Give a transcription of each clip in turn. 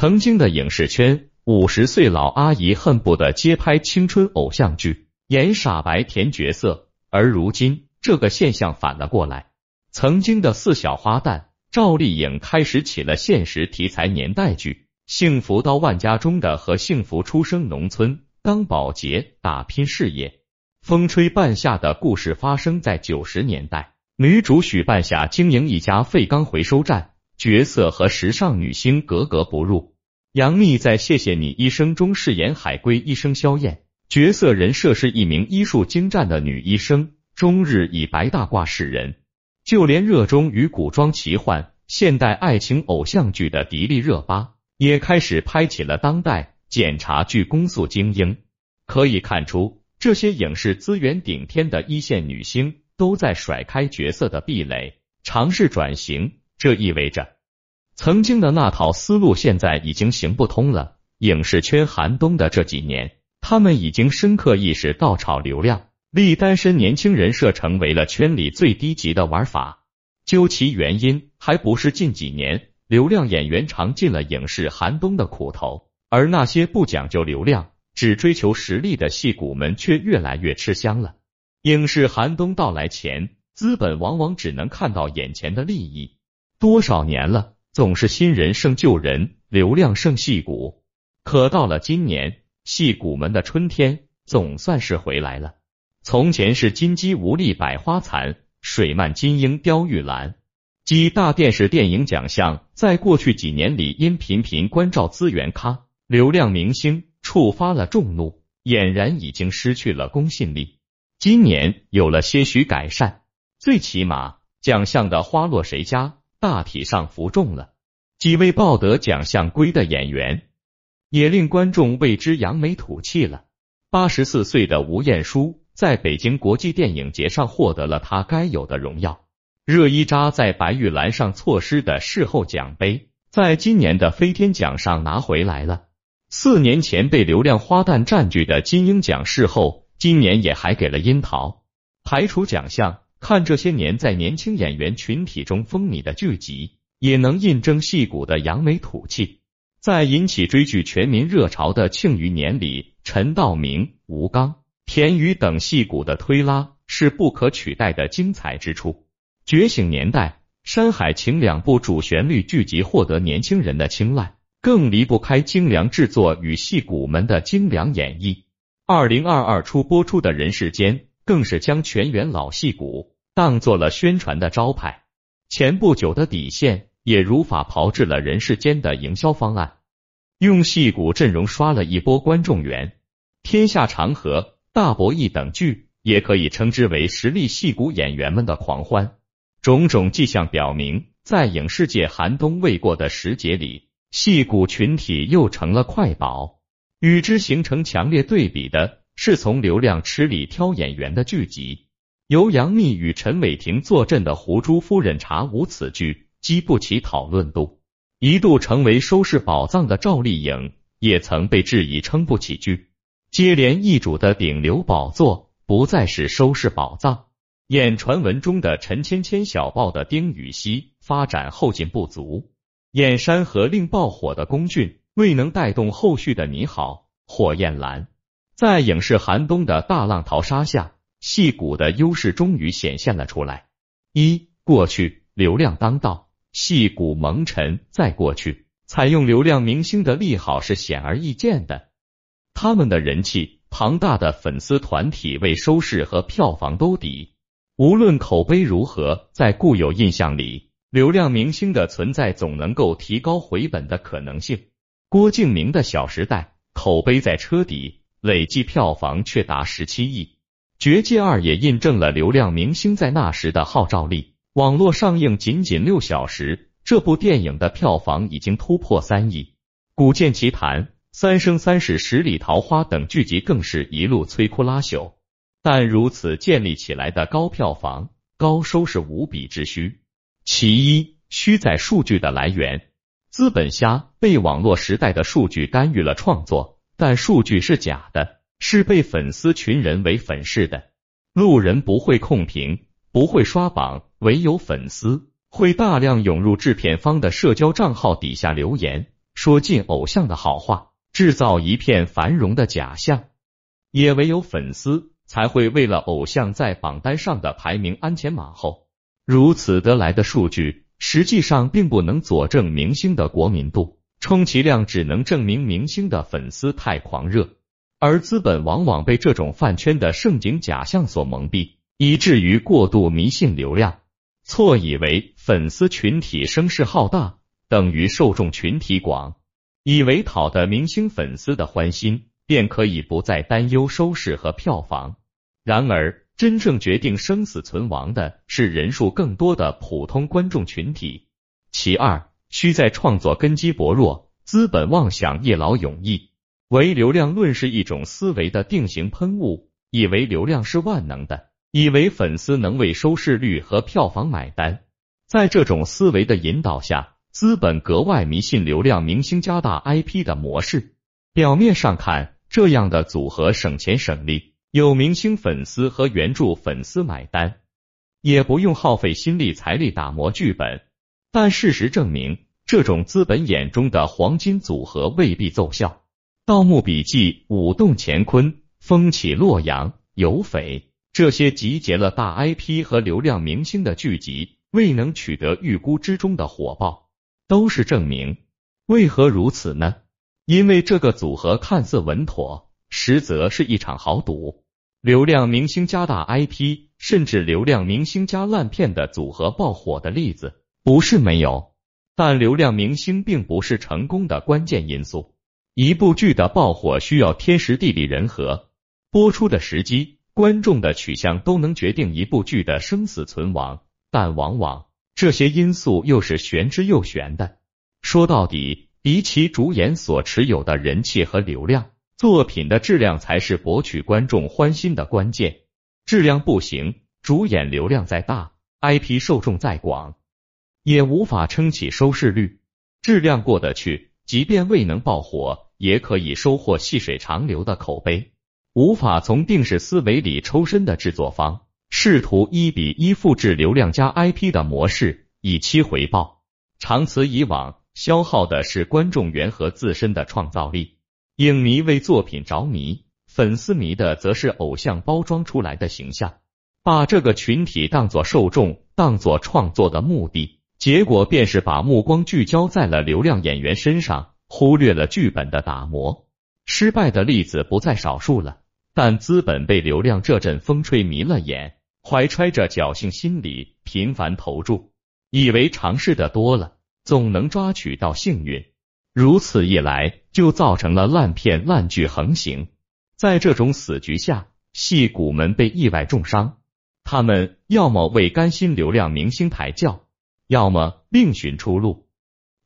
曾经的影视圈，五十岁老阿姨恨不得接拍青春偶像剧，演傻白甜角色，而如今这个现象反了过来。曾经的四小花旦赵丽颖开始起了现实题材年代剧，《幸福到万家》中的和幸福出生农村当保洁打拼事业，《风吹半夏》的故事发生在九十年代，女主许半夏经营一家废钢回收站，角色和时尚女星格格不入。杨幂在《谢谢你医生》中饰演海归医生萧燕，角色人设是一名医术精湛的女医生，终日以白大褂示人。就连热衷于古装奇幻、现代爱情偶像剧的迪丽热巴，也开始拍起了当代检察剧公诉精英。可以看出，这些影视资源顶天的一线女星都在甩开角色的壁垒，尝试转型。这意味着，曾经的那套思路现在已经行不通了。影视圈寒冬的这几年，他们已经深刻意识到炒流量。立单身年轻人设成为了圈里最低级的玩法，究其原因，还不是近几年流量演员尝尽了影视寒冬的苦头，而那些不讲究流量、只追求实力的戏骨们却越来越吃香了。影视寒冬到来前，资本往往只能看到眼前的利益。多少年了，总是新人胜旧人，流量胜戏骨。可到了今年，戏骨们的春天总算是回来了。从前是金鸡无力百花残，水漫金鹰雕玉兰。几大电视电影奖项在过去几年里因频频关照资源咖、流量明星，触发了众怒，俨然已经失去了公信力。今年有了些许改善，最起码奖项的花落谁家大体上服众了。几位抱得奖项归的演员，也令观众为之扬眉吐气了。八十四岁的吴彦姝。在北京国际电影节上获得了他该有的荣耀。热依扎在白玉兰上错失的事后奖杯，在今年的飞天奖上拿回来了。四年前被流量花旦占据的金鹰奖事后，今年也还给了樱桃。排除奖项，看这些年在年轻演员群体中风靡的剧集，也能印证戏骨的扬眉吐气。在引起追剧全民热潮的庆余年里，陈道明、吴刚。田雨等戏骨的推拉是不可取代的精彩之处。觉醒年代、山海情两部主旋律剧集获得年轻人的青睐，更离不开精良制作与戏骨们的精良演绎。二零二二初播出的人世间，更是将全员老戏骨当做了宣传的招牌。前不久的底线也如法炮制了人世间的营销方案，用戏骨阵容刷了一波观众缘。天下长河。大博弈等剧也可以称之为实力戏骨演员们的狂欢。种种迹象表明，在影视界寒冬未过的时节里，戏骨群体又成了快宝。与之形成强烈对比的是，从流量池里挑演员的剧集。由杨幂与陈伟霆坐镇的《胡珠夫人查无》此剧，激不起讨论度。一度成为收视宝藏的赵丽颖，也曾被质疑撑不起剧。接连易主的顶流宝座不再是收视宝藏，演传闻中的陈芊芊小报的丁禹兮发展后劲不足，演山河令爆火的龚俊未能带动后续的你好火焰蓝，在影视寒冬的大浪淘沙下，戏骨的优势终于显现了出来。一过去流量当道，戏骨蒙尘；再过去，采用流量明星的利好是显而易见的。他们的人气庞大的粉丝团体为收视和票房兜底，无论口碑如何，在固有印象里，流量明星的存在总能够提高回本的可能性。郭敬明的《小时代》口碑在车底，累计票房却达十七亿，《绝技二》也印证了流量明星在那时的号召力。网络上映仅仅六小时，这部电影的票房已经突破三亿，《古剑奇谭》。三生三世十里桃花等剧集更是一路摧枯拉朽，但如此建立起来的高票房、高收视无比之虚。其一，虚在数据的来源。资本家被网络时代的数据干预了创作，但数据是假的，是被粉丝群人为粉饰的。路人不会控评，不会刷榜，唯有粉丝会大量涌入制片方的社交账号底下留言。说尽偶像的好话，制造一片繁荣的假象。也唯有粉丝才会为了偶像在榜单上的排名鞍前马后。如此得来的数据，实际上并不能佐证明星的国民度，充其量只能证明明星的粉丝太狂热。而资本往往被这种饭圈的盛景假象所蒙蔽，以至于过度迷信流量，错以为粉丝群体声势浩大等于受众群体广，以为讨得明星粉丝的欢心。便可以不再担忧收视和票房。然而，真正决定生死存亡的是人数更多的普通观众群体。其二，需在创作根基薄弱、资本妄想一劳永逸，唯流量论是一种思维的定型喷雾，以为流量是万能的，以为粉丝能为收视率和票房买单。在这种思维的引导下，资本格外迷信流量明星加大 IP 的模式。表面上看，这样的组合省钱省力，有明星粉丝和原著粉丝买单，也不用耗费心力财力打磨剧本。但事实证明，这种资本眼中的黄金组合未必奏效。《盗墓笔记》《舞动乾坤》《风起洛阳》《有匪》这些集结了大 IP 和流量明星的剧集，未能取得预估之中的火爆，都是证明。为何如此呢？因为这个组合看似稳妥，实则是一场豪赌。流量明星加大 IP，甚至流量明星加烂片的组合爆火的例子不是没有，但流量明星并不是成功的关键因素。一部剧的爆火需要天时地利人和，播出的时机、观众的取向都能决定一部剧的生死存亡，但往往这些因素又是玄之又玄的。说到底。比起主演所持有的人气和流量，作品的质量才是博取观众欢心的关键。质量不行，主演流量再大，IP 受众再广，也无法撑起收视率。质量过得去，即便未能爆火，也可以收获细水长流的口碑。无法从定式思维里抽身的制作方，试图一比一复制流量加 IP 的模式，以期回报。长此以往。消耗的是观众缘和自身的创造力。影迷为作品着迷，粉丝迷的则是偶像包装出来的形象。把这个群体当作受众，当作创作的目的，结果便是把目光聚焦在了流量演员身上，忽略了剧本的打磨。失败的例子不在少数了。但资本被流量这阵风吹迷了眼，怀揣着侥幸心理，频繁投注，以为尝试的多了。总能抓取到幸运，如此一来，就造成了烂片烂剧横行。在这种死局下，戏骨们被意外重伤，他们要么为甘心流量明星抬轿，要么另寻出路，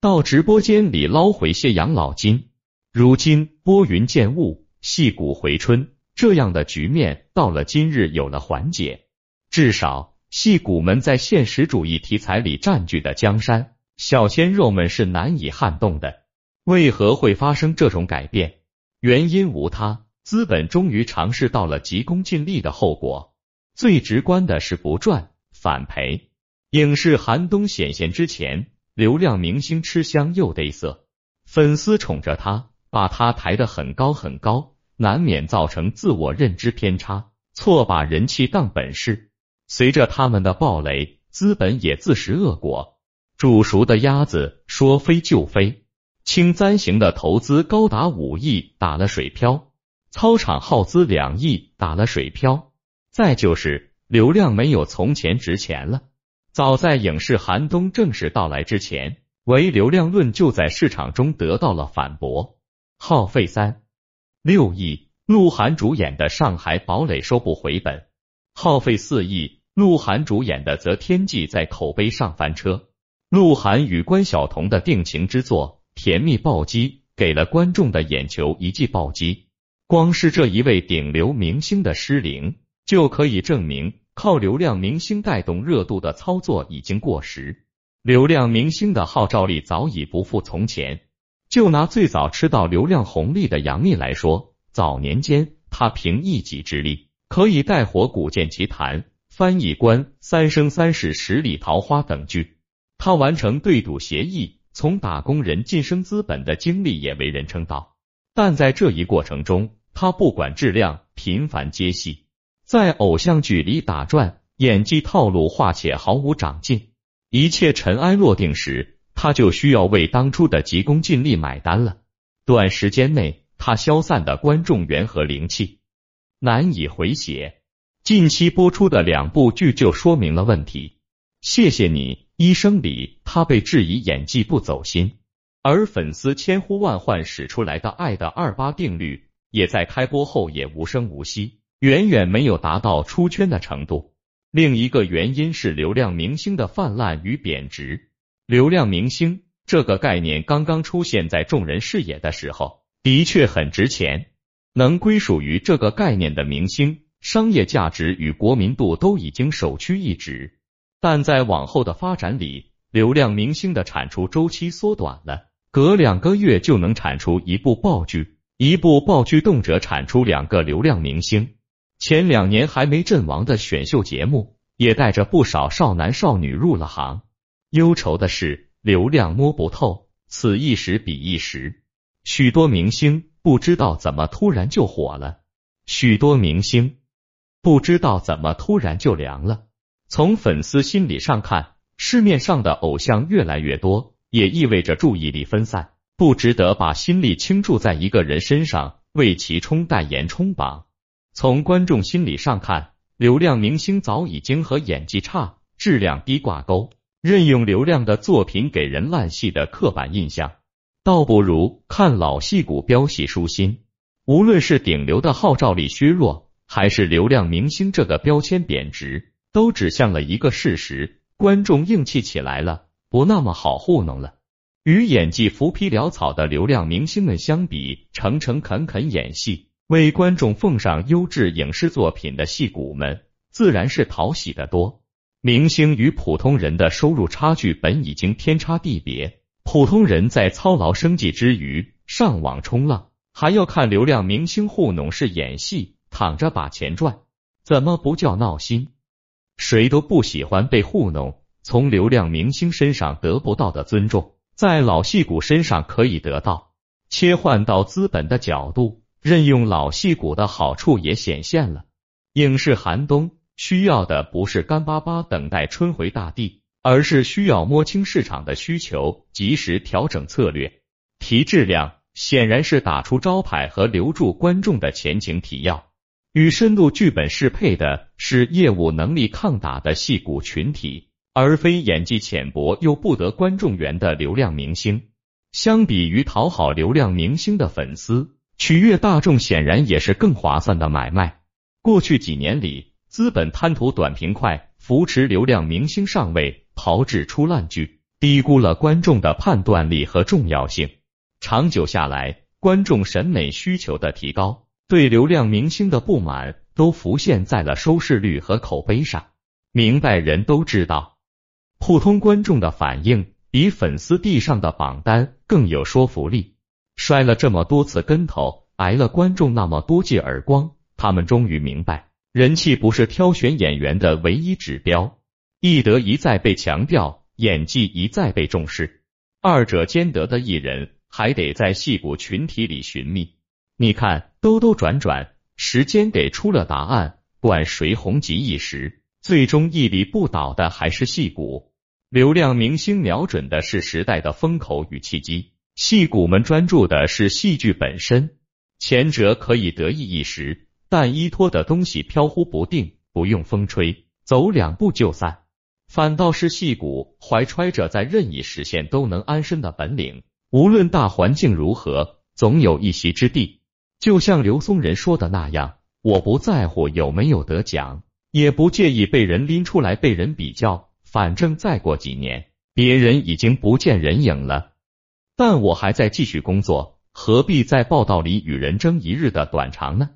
到直播间里捞回些养老金。如今拨云见雾，戏骨回春，这样的局面到了今日有了缓解，至少戏骨们在现实主义题材里占据的江山。小鲜肉们是难以撼动的。为何会发生这种改变？原因无他，资本终于尝试到了急功近利的后果。最直观的是不赚反赔。影视寒冬显现之前，流量明星吃香又得瑟，粉丝宠着他，把他抬得很高很高，难免造成自我认知偏差，错把人气当本事。随着他们的暴雷，资本也自食恶果。煮熟的鸭子说飞就飞，清簪型的投资高达五亿打了水漂，操场耗资两亿打了水漂，再就是流量没有从前值钱了。早在影视寒冬正式到来之前，唯流量论就在市场中得到了反驳。耗费三六亿，鹿晗主演的《上海堡垒》收不回本；耗费四亿，鹿晗主演的《择天记》在口碑上翻车。鹿晗与关晓彤的定情之作《甜蜜暴击》给了观众的眼球一记暴击。光是这一位顶流明星的失灵，就可以证明靠流量明星带动热度的操作已经过时。流量明星的号召力早已不复从前。就拿最早吃到流量红利的杨幂来说，早年间她凭一己之力可以带火《古剑奇谭》《翻译官》《三生三世十里桃花》等剧。她完成对赌协议，从打工人晋升资本的经历也为人称道。但在这一过程中，他不管质量，频繁接戏，在偶像剧里打转，演技套路化且毫无长进。一切尘埃落定时，他就需要为当初的急功近利买单了。短时间内，他消散的观众缘和灵气难以回血。近期播出的两部剧就说明了问题。谢谢你，医生里他被质疑演技不走心，而粉丝千呼万唤使出来的爱的二八定律，也在开播后也无声无息，远远没有达到出圈的程度。另一个原因是流量明星的泛滥与贬值。流量明星这个概念刚刚出现在众人视野的时候，的确很值钱，能归属于这个概念的明星。商业价值与国民度都已经首屈一指，但在往后的发展里，流量明星的产出周期缩短了，隔两个月就能产出一部爆剧，一部爆剧动辄产出两个流量明星。前两年还没阵亡的选秀节目，也带着不少少男少女入了行。忧愁的是，流量摸不透，此一时彼一时，许多明星不知道怎么突然就火了，许多明星。不知道怎么突然就凉了。从粉丝心理上看，市面上的偶像越来越多，也意味着注意力分散，不值得把心力倾注在一个人身上，为其冲代言冲榜。从观众心理上看，流量明星早已经和演技差、质量低挂钩，任用流量的作品给人烂戏的刻板印象，倒不如看老戏骨飙戏舒心。无论是顶流的号召力削弱。还是流量明星这个标签贬值，都指向了一个事实：观众硬气起来了，不那么好糊弄了。与演技浮皮潦草的流量明星们相比，诚诚恳恳演戏，为观众奉上优质影视作品的戏骨们，自然是讨喜的多。明星与普通人的收入差距本已经天差地别，普通人在操劳生计之余上网冲浪，还要看流量明星糊弄是演戏。躺着把钱赚，怎么不叫闹心？谁都不喜欢被糊弄。从流量明星身上得不到的尊重，在老戏骨身上可以得到。切换到资本的角度，任用老戏骨的好处也显现了。影视寒冬需要的不是干巴巴等待春回大地，而是需要摸清市场的需求，及时调整策略，提质量，显然是打出招牌和留住观众的前景提要。与深度剧本适配的是业务能力抗打的戏骨群体，而非演技浅薄又不得观众缘的流量明星。相比于讨好流量明星的粉丝，取悦大众显然也是更划算的买卖。过去几年里，资本贪图短平快，扶持流量明星上位，炮制出烂剧，低估了观众的判断力和重要性。长久下来，观众审美需求的提高。对流量明星的不满都浮现在了收视率和口碑上。明白人都知道，普通观众的反应比粉丝递上的榜单更有说服力。摔了这么多次跟头，挨了观众那么多记耳光，他们终于明白，人气不是挑选演员的唯一指标。艺德一再被强调，演技一再被重视，二者兼得的艺人还得在戏骨群体里寻觅。你看，兜兜转转，时间给出了答案。管谁红极一时，最终屹立不倒的还是戏骨。流量明星瞄准的是时代的风口与契机，戏骨们专注的是戏剧本身。前者可以得意一时，但依托的东西飘忽不定，不用风吹，走两步就散。反倒是戏骨怀揣着在任意实现都能安身的本领，无论大环境如何，总有一席之地。就像刘松仁说的那样，我不在乎有没有得奖，也不介意被人拎出来被人比较，反正再过几年，别人已经不见人影了，但我还在继续工作，何必在报道里与人争一日的短长呢？